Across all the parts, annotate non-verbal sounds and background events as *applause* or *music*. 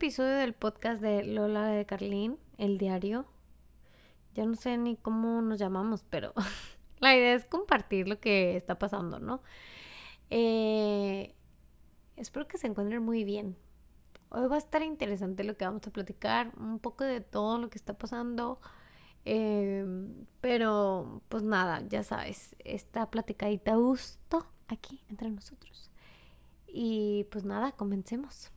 episodio del podcast de Lola de Carlín, el diario. Ya no sé ni cómo nos llamamos, pero *laughs* la idea es compartir lo que está pasando, ¿no? Eh, espero que se encuentren muy bien. Hoy va a estar interesante lo que vamos a platicar, un poco de todo lo que está pasando. Eh, pero, pues nada, ya sabes, esta platicadita gusto aquí entre nosotros. Y pues nada, comencemos.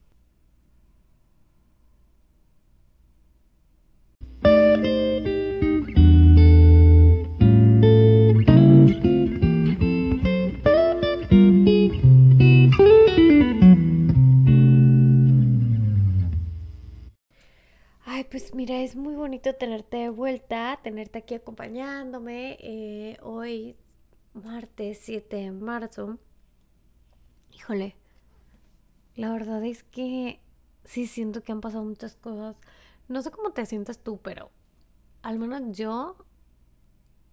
Pues mira, es muy bonito tenerte de vuelta, tenerte aquí acompañándome. Eh, hoy, martes 7 de marzo. Híjole, la verdad es que sí siento que han pasado muchas cosas. No sé cómo te sientes tú, pero al menos yo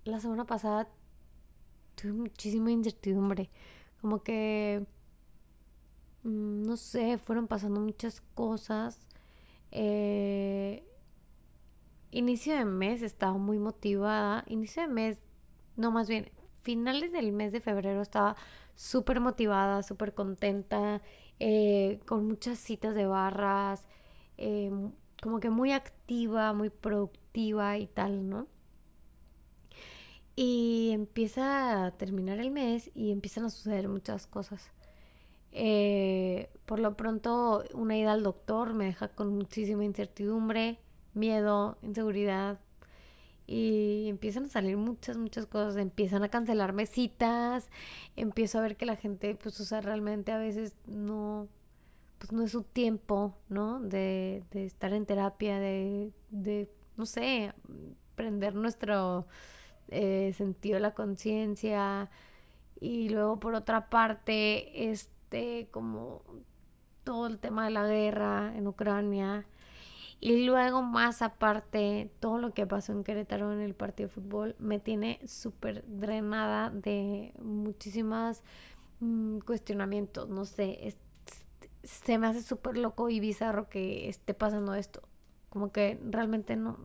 la semana pasada tuve muchísima incertidumbre. Como que, mm, no sé, fueron pasando muchas cosas. Eh, inicio de mes estaba muy motivada. Inicio de mes, no más bien, finales del mes de febrero estaba súper motivada, súper contenta, eh, con muchas citas de barras, eh, como que muy activa, muy productiva y tal, ¿no? Y empieza a terminar el mes y empiezan a suceder muchas cosas. Eh, por lo pronto, una ida al doctor me deja con muchísima incertidumbre, miedo, inseguridad. Y empiezan a salir muchas, muchas cosas. Empiezan a cancelarme citas. Empiezo a ver que la gente, pues, o sea, realmente a veces no, pues no es su tiempo, ¿no? De, de estar en terapia, de, de, no sé, prender nuestro eh, sentido de la conciencia. Y luego, por otra parte, es este, como todo el tema de la guerra en Ucrania. Y luego más aparte, todo lo que pasó en Querétaro en el partido de fútbol me tiene súper drenada de muchísimas mm, cuestionamientos. No sé, se me hace súper loco y bizarro que esté pasando esto. Como que realmente no,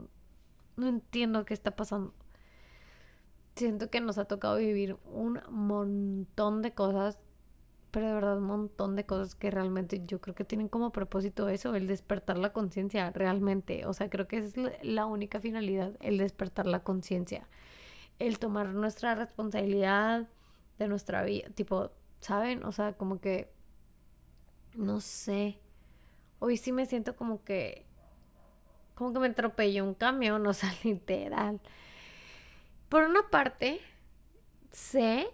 no entiendo qué está pasando. Siento que nos ha tocado vivir un montón de cosas pero de verdad un montón de cosas que realmente yo creo que tienen como propósito eso, el despertar la conciencia realmente. O sea, creo que esa es la única finalidad, el despertar la conciencia, el tomar nuestra responsabilidad de nuestra vida, tipo, ¿saben? O sea, como que, no sé, hoy sí me siento como que, como que me atropelló un camión, *laughs* o sea, literal. Por una parte, sé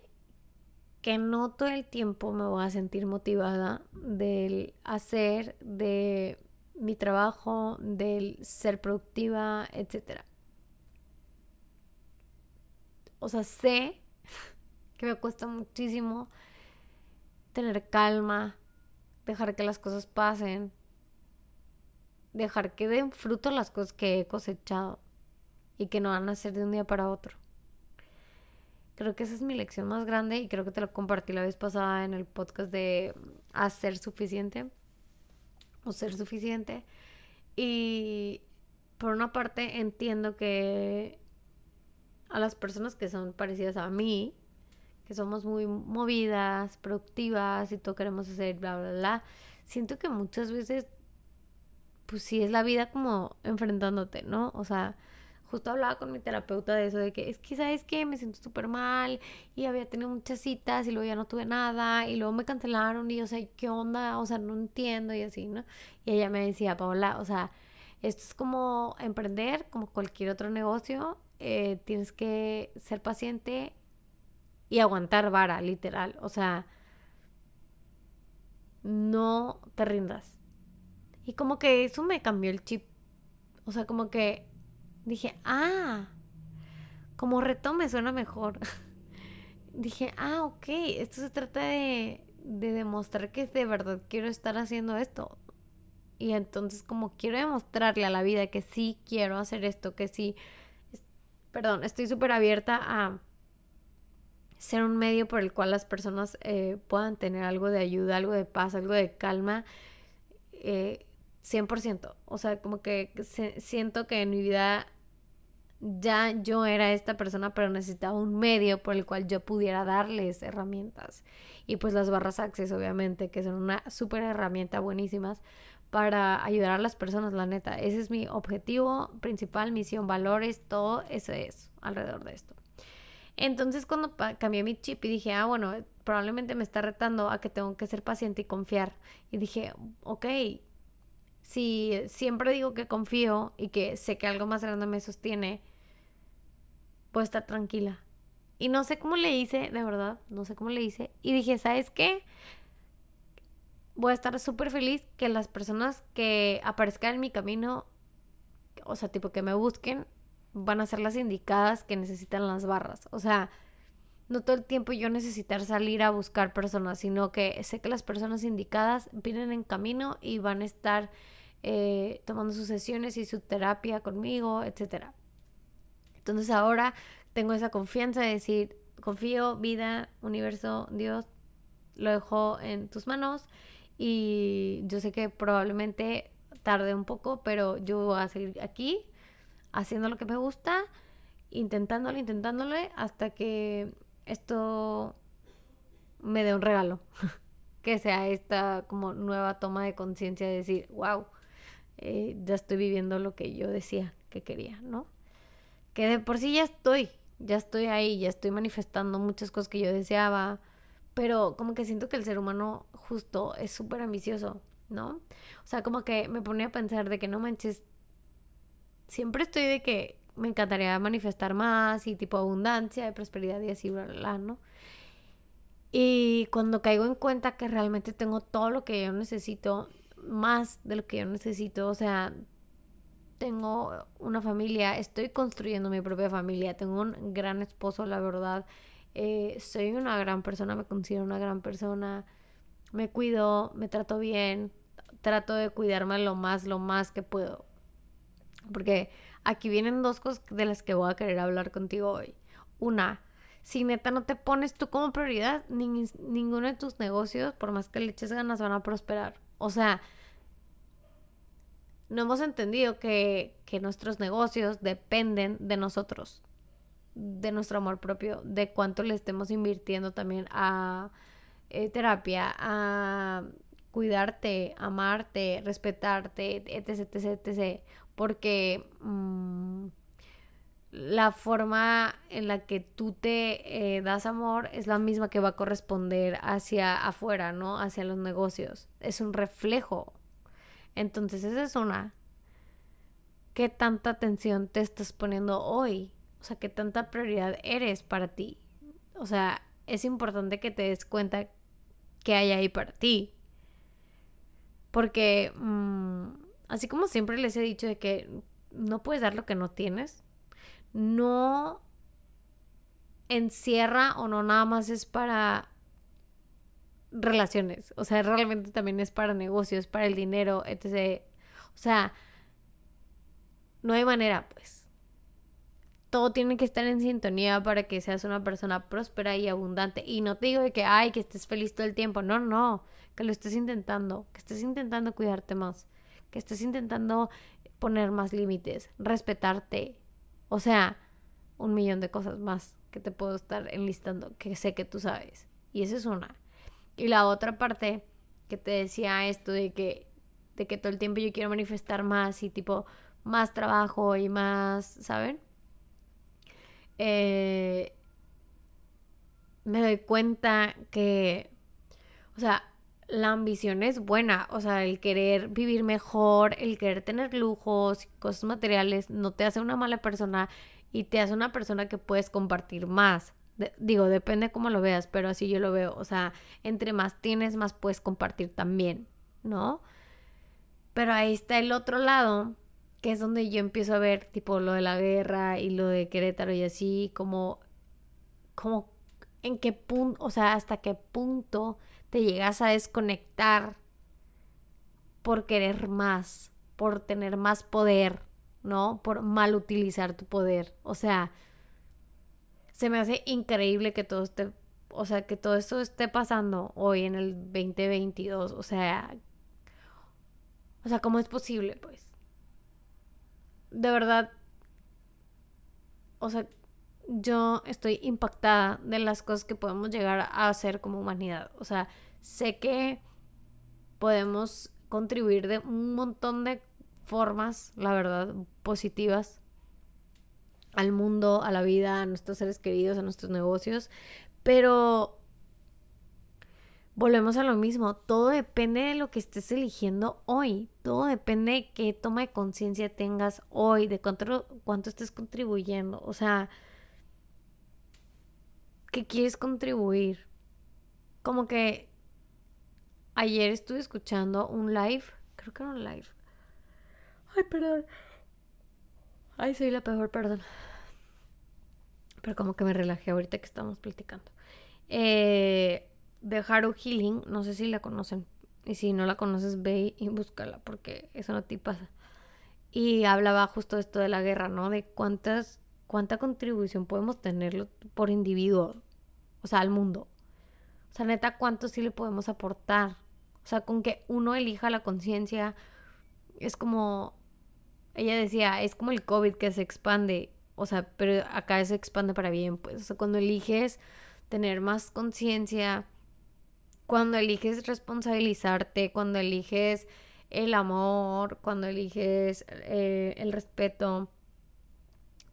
que no todo el tiempo me voy a sentir motivada del hacer, de mi trabajo, del ser productiva, etc. O sea, sé *laughs* que me cuesta muchísimo tener calma, dejar que las cosas pasen, dejar que den fruto las cosas que he cosechado y que no van a ser de un día para otro. Creo que esa es mi lección más grande y creo que te lo compartí la vez pasada en el podcast de hacer suficiente o ser suficiente. Y por una parte entiendo que a las personas que son parecidas a mí, que somos muy movidas, productivas y todo queremos hacer, bla, bla, bla, siento que muchas veces, pues sí es la vida como enfrentándote, ¿no? O sea, justo hablaba con mi terapeuta de eso, de que es que, ¿sabes qué? Me siento súper mal y había tenido muchas citas y luego ya no tuve nada y luego me cancelaron y yo sé, ¿qué onda? O sea, no entiendo y así, ¿no? Y ella me decía, Paola, o sea, esto es como emprender, como cualquier otro negocio, eh, tienes que ser paciente y aguantar vara, literal, o sea, no te rindas. Y como que eso me cambió el chip. O sea, como que dije, ah, como reto me suena mejor. *laughs* dije, ah, ok, esto se trata de, de demostrar que de verdad quiero estar haciendo esto. Y entonces como quiero demostrarle a la vida que sí quiero hacer esto, que sí, perdón, estoy súper abierta a ser un medio por el cual las personas eh, puedan tener algo de ayuda, algo de paz, algo de calma. Eh, 100%. O sea, como que siento que en mi vida ya yo era esta persona, pero necesitaba un medio por el cual yo pudiera darles herramientas. Y pues las barras Access, obviamente, que son una súper herramienta buenísimas para ayudar a las personas, la neta. Ese es mi objetivo principal, misión, valores, todo eso es alrededor de esto. Entonces cuando cambié mi chip y dije, ah, bueno, probablemente me está retando a que tengo que ser paciente y confiar. Y dije, ok, si siempre digo que confío y que sé que algo más grande me sostiene, puedo estar tranquila. Y no sé cómo le hice, de verdad, no sé cómo le hice. Y dije, ¿sabes qué? Voy a estar súper feliz que las personas que aparezcan en mi camino, o sea, tipo que me busquen, van a ser las indicadas que necesitan las barras. O sea, no todo el tiempo yo necesitar salir a buscar personas, sino que sé que las personas indicadas vienen en camino y van a estar eh, tomando sus sesiones y su terapia conmigo, etcétera. Entonces ahora tengo esa confianza de decir, confío, vida, universo, Dios, lo dejo en tus manos y yo sé que probablemente tarde un poco, pero yo voy a seguir aquí haciendo lo que me gusta, intentándolo, intentándole hasta que esto me dé un regalo. *laughs* que sea esta como nueva toma de conciencia de decir, wow, eh, ya estoy viviendo lo que yo decía que quería, ¿no? Que de por sí ya estoy, ya estoy ahí, ya estoy manifestando muchas cosas que yo deseaba, pero como que siento que el ser humano justo es súper ambicioso, ¿no? O sea, como que me ponía a pensar de que no manches, siempre estoy de que me encantaría manifestar más y tipo abundancia y prosperidad y así, bla, bla, bla, ¿no? Y cuando caigo en cuenta que realmente tengo todo lo que yo necesito, más de lo que yo necesito, o sea, tengo una familia, estoy construyendo mi propia familia, tengo un gran esposo, la verdad, eh, soy una gran persona, me considero una gran persona, me cuido, me trato bien, trato de cuidarme lo más, lo más que puedo. Porque aquí vienen dos cosas de las que voy a querer hablar contigo hoy. Una, si neta no te pones tú como prioridad, ninguno de tus negocios, por más que le eches ganas, van a prosperar. O sea, no hemos entendido que, nuestros negocios dependen de nosotros, de nuestro amor propio, de cuánto le estemos invirtiendo también a eh, terapia, a cuidarte, amarte, respetarte, etc, etc, etc. Porque mm, la forma en la que tú te eh, das amor es la misma que va a corresponder hacia afuera, ¿no? Hacia los negocios. Es un reflejo. Entonces esa es una. ¿Qué tanta atención te estás poniendo hoy? O sea, ¿qué tanta prioridad eres para ti? O sea, es importante que te des cuenta que hay ahí para ti. Porque, mm, así como siempre les he dicho de que no puedes dar lo que no tienes, no encierra o no nada más es para relaciones, o sea, realmente también es para negocios, para el dinero, etc. O sea, no hay manera, pues. Todo tiene que estar en sintonía para que seas una persona próspera y abundante. Y no te digo de que, ay, que estés feliz todo el tiempo. No, no, que lo estés intentando, que estés intentando cuidarte más, que estés intentando poner más límites, respetarte, o sea, un millón de cosas más que te puedo estar enlistando, que sé que tú sabes. Y esa es una. Y la otra parte que te decía esto de que, de que todo el tiempo yo quiero manifestar más y tipo más trabajo y más, ¿saben? Eh, me doy cuenta que, o sea, la ambición es buena, o sea, el querer vivir mejor, el querer tener lujos, cosas materiales, no te hace una mala persona y te hace una persona que puedes compartir más. digo, depende cómo lo veas, pero así yo lo veo, o sea, entre más tienes, más puedes compartir también, ¿no? Pero ahí está el otro lado, que es donde yo empiezo a ver tipo lo de la guerra y lo de Querétaro y así, como, como en qué punto, o sea, hasta qué punto te llegas a desconectar por querer más, por tener más poder, ¿no? Por mal utilizar tu poder. O sea, se me hace increíble que todo esté, o sea, que todo esto esté pasando hoy en el 2022. O sea, O sea, ¿cómo es posible, pues? De verdad. O sea, yo estoy impactada de las cosas que podemos llegar a hacer como humanidad. O sea, sé que podemos contribuir de un montón de formas, la verdad, positivas al mundo, a la vida, a nuestros seres queridos, a nuestros negocios, pero volvemos a lo mismo, todo depende de lo que estés eligiendo hoy, todo depende de qué toma de conciencia tengas hoy, de cuánto, cuánto estés contribuyendo, o sea, ¿qué quieres contribuir? Como que ayer estuve escuchando un live, creo que era un live. Ay, perdón. Ay, soy la peor, perdón. Pero como que me relajé ahorita que estamos platicando. Eh, de Haru Healing, no sé si la conocen. Y si no la conoces, ve y búscala, porque eso no te pasa. Y hablaba justo esto de la guerra, ¿no? De cuántas, cuánta contribución podemos tener por individuo, o sea, al mundo. O sea, neta, cuánto sí le podemos aportar. O sea, con que uno elija la conciencia, es como, ella decía, es como el COVID que se expande. O sea, pero acá se expande para bien, pues. O sea, cuando eliges tener más conciencia, cuando eliges responsabilizarte, cuando eliges el amor, cuando eliges eh, el respeto,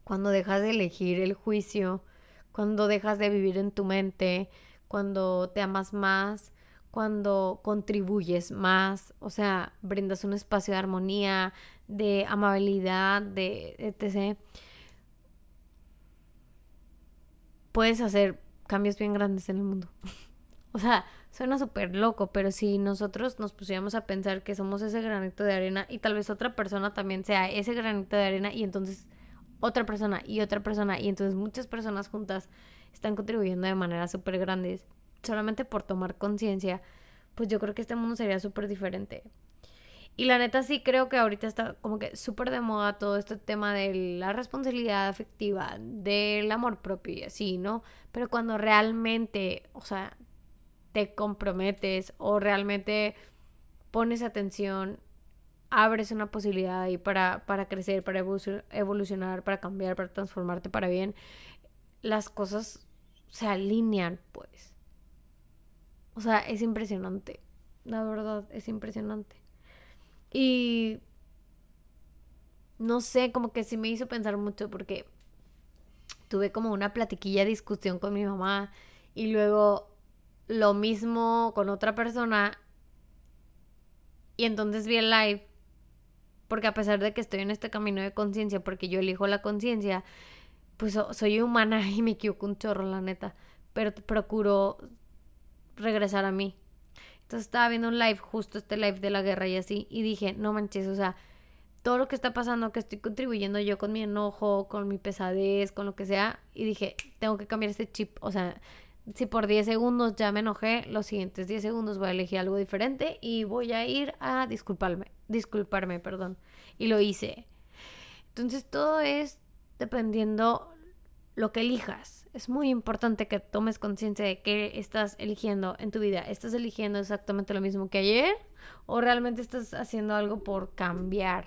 cuando dejas de elegir el juicio, cuando dejas de vivir en tu mente, cuando te amas más, cuando contribuyes más, o sea, brindas un espacio de armonía, de amabilidad, de etc. Puedes hacer cambios bien grandes en el mundo. *laughs* o sea, Suena súper loco, pero si nosotros nos pusiéramos a pensar que somos ese granito de arena y tal vez otra persona también sea ese granito de arena y entonces otra persona y otra persona y entonces muchas personas juntas están contribuyendo de manera súper grandes solamente por tomar conciencia, pues yo creo que este mundo sería súper diferente. Y la neta sí creo que ahorita está como que súper de moda todo este tema de la responsabilidad afectiva, del amor propio y así, ¿no? Pero cuando realmente, o sea, te comprometes o realmente pones atención, abres una posibilidad ahí para, para crecer, para evolucionar, para cambiar, para transformarte para bien, las cosas se alinean, pues. O sea, es impresionante. La verdad, es impresionante. Y no sé, como que sí me hizo pensar mucho porque tuve como una platiquilla discusión con mi mamá y luego lo mismo con otra persona y entonces vi el live porque a pesar de que estoy en este camino de conciencia, porque yo elijo la conciencia, pues soy humana *laughs* y me equivoco un chorro, la neta, pero procuro regresar a mí. Entonces estaba viendo un live, justo este live de la guerra y así, y dije, no manches, o sea, todo lo que está pasando, que estoy contribuyendo yo con mi enojo, con mi pesadez, con lo que sea, y dije, tengo que cambiar este chip, o sea, si por 10 segundos ya me enojé, los siguientes 10 segundos voy a elegir algo diferente y voy a ir a disculparme, disculparme, perdón. Y lo hice. Entonces todo es dependiendo lo que elijas. Es muy importante que tomes conciencia de qué estás eligiendo en tu vida. ¿Estás eligiendo exactamente lo mismo que ayer? ¿O realmente estás haciendo algo por cambiar?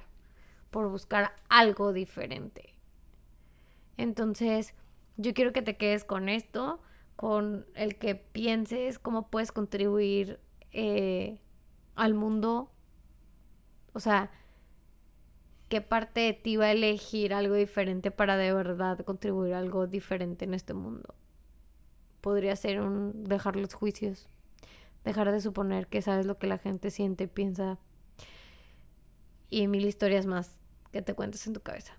Por buscar algo diferente. Entonces, yo quiero que te quedes con esto con el que pienses cómo puedes contribuir eh, al mundo. O sea, qué parte de ti va a elegir algo diferente para de verdad contribuir algo diferente en este mundo. Podría ser un dejar los juicios, dejar de suponer que sabes lo que la gente siente, piensa y mil historias más que te cuentes en tu cabeza.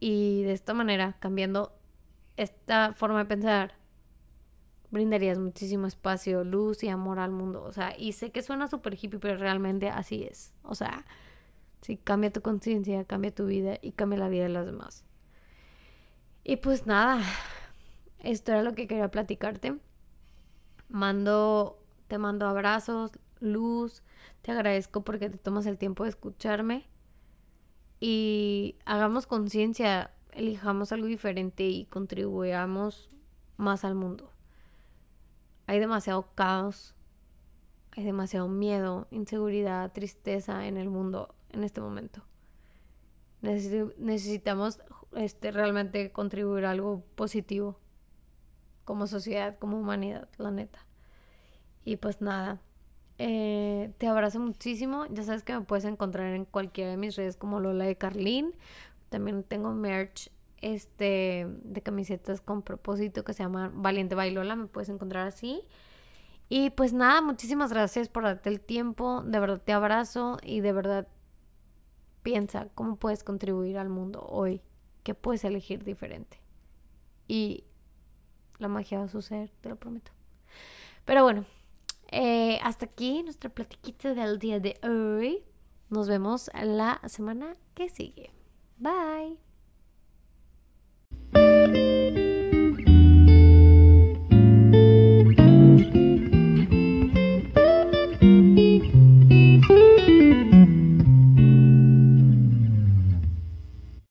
Y de esta manera, cambiando esta forma de pensar, brindarías muchísimo espacio, luz y amor al mundo. O sea, y sé que suena súper hippie, pero realmente así es. O sea, si cambia tu conciencia, cambia tu vida y cambia la vida de los demás. Y pues nada, esto era lo que quería platicarte. Mando, te mando abrazos, luz, te agradezco porque te tomas el tiempo de escucharme y hagamos conciencia, elijamos algo diferente y contribuyamos más al mundo hay demasiado caos hay demasiado miedo, inseguridad, tristeza en el mundo en este momento. necesitamos este, realmente contribuir a algo positivo como sociedad, como humanidad, la neta. Y pues nada, eh, te abrazo muchísimo. Ya sabes que me puedes encontrar en cualquiera de mis redes como Lola de Carlín. También tengo merch este, de camisetas con propósito que se llama Valiente Bailola. Me puedes encontrar así. Y pues nada, muchísimas gracias por darte el tiempo. De verdad te abrazo y de verdad piensa cómo puedes contribuir al mundo hoy. ¿Qué puedes elegir diferente? Y la magia va a suceder, te lo prometo. Pero bueno, eh, hasta aquí nuestra platiquita del día de hoy. Nos vemos la semana que sigue. Bye. Música